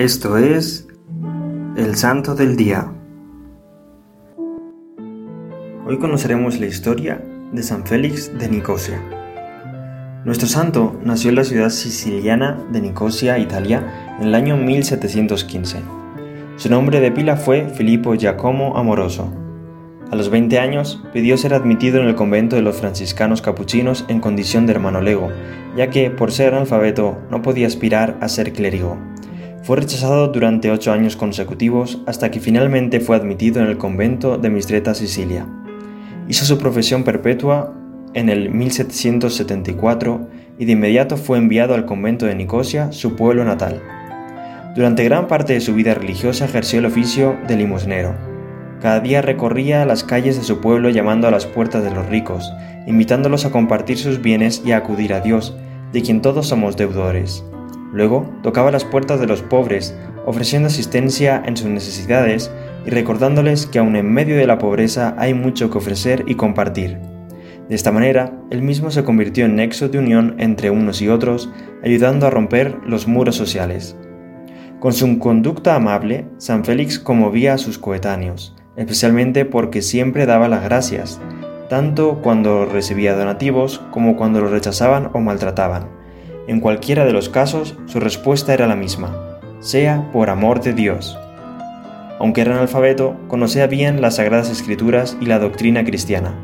Esto es el Santo del Día. Hoy conoceremos la historia de San Félix de Nicosia. Nuestro santo nació en la ciudad siciliana de Nicosia, Italia, en el año 1715. Su nombre de pila fue Filippo Giacomo Amoroso. A los 20 años pidió ser admitido en el convento de los franciscanos capuchinos en condición de hermano lego, ya que por ser analfabeto no podía aspirar a ser clérigo. Fue rechazado durante ocho años consecutivos hasta que finalmente fue admitido en el convento de Mistreta, Sicilia. Hizo su profesión perpetua en el 1774 y de inmediato fue enviado al convento de Nicosia, su pueblo natal. Durante gran parte de su vida religiosa ejerció el oficio de limosnero cada día recorría las calles de su pueblo llamando a las puertas de los ricos, invitándolos a compartir sus bienes y a acudir a Dios, de quien todos somos deudores. Luego tocaba las puertas de los pobres, ofreciendo asistencia en sus necesidades y recordándoles que aun en medio de la pobreza hay mucho que ofrecer y compartir. De esta manera, él mismo se convirtió en nexo de unión entre unos y otros, ayudando a romper los muros sociales. Con su conducta amable, San Félix conmovía a sus coetáneos, especialmente porque siempre daba las gracias, tanto cuando recibía donativos como cuando los rechazaban o maltrataban. En cualquiera de los casos, su respuesta era la misma, sea por amor de Dios. Aunque era analfabeto, conocía bien las sagradas escrituras y la doctrina cristiana,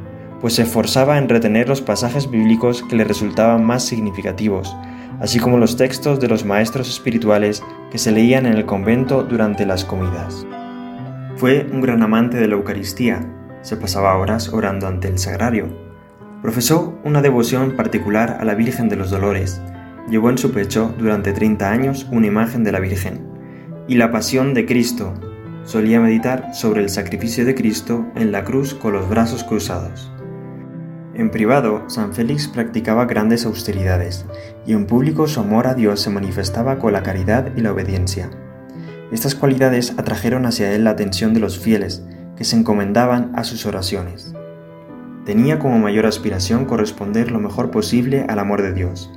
pues se esforzaba en retener los pasajes bíblicos que le resultaban más significativos, así como los textos de los maestros espirituales que se leían en el convento durante las comidas. Fue un gran amante de la Eucaristía, se pasaba horas orando ante el sagrario. Profesó una devoción particular a la Virgen de los Dolores, llevó en su pecho durante 30 años una imagen de la Virgen, y la pasión de Cristo. Solía meditar sobre el sacrificio de Cristo en la cruz con los brazos cruzados. En privado, San Félix practicaba grandes austeridades, y en público su amor a Dios se manifestaba con la caridad y la obediencia. Estas cualidades atrajeron hacia él la atención de los fieles, que se encomendaban a sus oraciones. Tenía como mayor aspiración corresponder lo mejor posible al amor de Dios.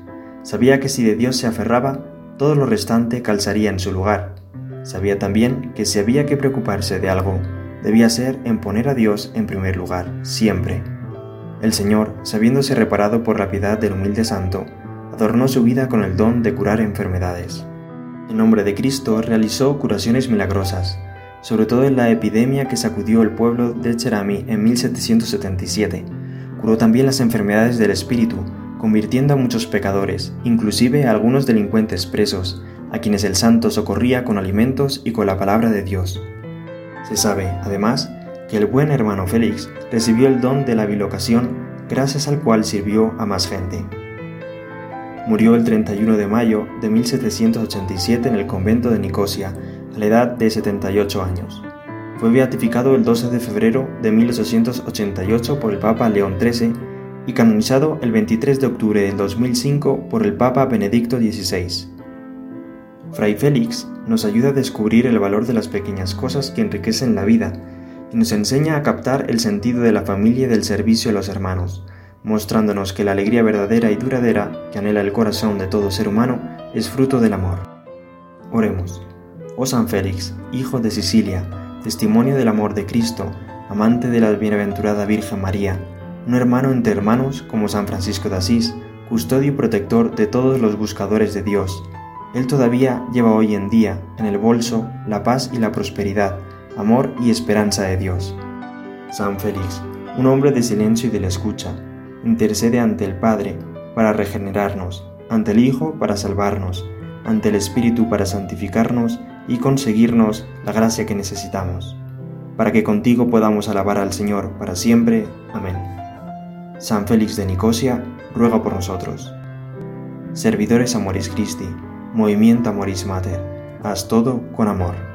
Sabía que si de Dios se aferraba, todo lo restante calzaría en su lugar. Sabía también que si había que preocuparse de algo, debía ser en poner a Dios en primer lugar, siempre. El Señor, sabiéndose reparado por la piedad del humilde santo, adornó su vida con el don de curar enfermedades. En nombre de Cristo realizó curaciones milagrosas, sobre todo en la epidemia que sacudió el pueblo de Cherami en 1777. Curó también las enfermedades del espíritu, convirtiendo a muchos pecadores, inclusive a algunos delincuentes presos, a quienes el santo socorría con alimentos y con la palabra de Dios. Se sabe, además, que el buen hermano Félix recibió el don de la bilocación, gracias al cual sirvió a más gente. Murió el 31 de mayo de 1787 en el convento de Nicosia, a la edad de 78 años. Fue beatificado el 12 de febrero de 1888 por el Papa León XIII y canonizado el 23 de octubre del 2005 por el Papa Benedicto XVI. Fray Félix nos ayuda a descubrir el valor de las pequeñas cosas que enriquecen la vida y nos enseña a captar el sentido de la familia y del servicio a los hermanos, mostrándonos que la alegría verdadera y duradera que anhela el corazón de todo ser humano es fruto del amor. Oremos. Oh San Félix, hijo de Sicilia, testimonio del amor de Cristo, amante de la bienaventurada Virgen María, un hermano entre hermanos como San Francisco de Asís, custodio y protector de todos los buscadores de Dios. Él todavía lleva hoy en día en el bolso la paz y la prosperidad, amor y esperanza de Dios. San Félix, un hombre de silencio y de la escucha, intercede ante el Padre para regenerarnos, ante el Hijo para salvarnos, ante el Espíritu para santificarnos y conseguirnos la gracia que necesitamos, para que contigo podamos alabar al Señor para siempre. Amén. San Félix de Nicosia, ruega por nosotros. Servidores Amoris Christi, Movimiento Amoris Mater, haz todo con amor.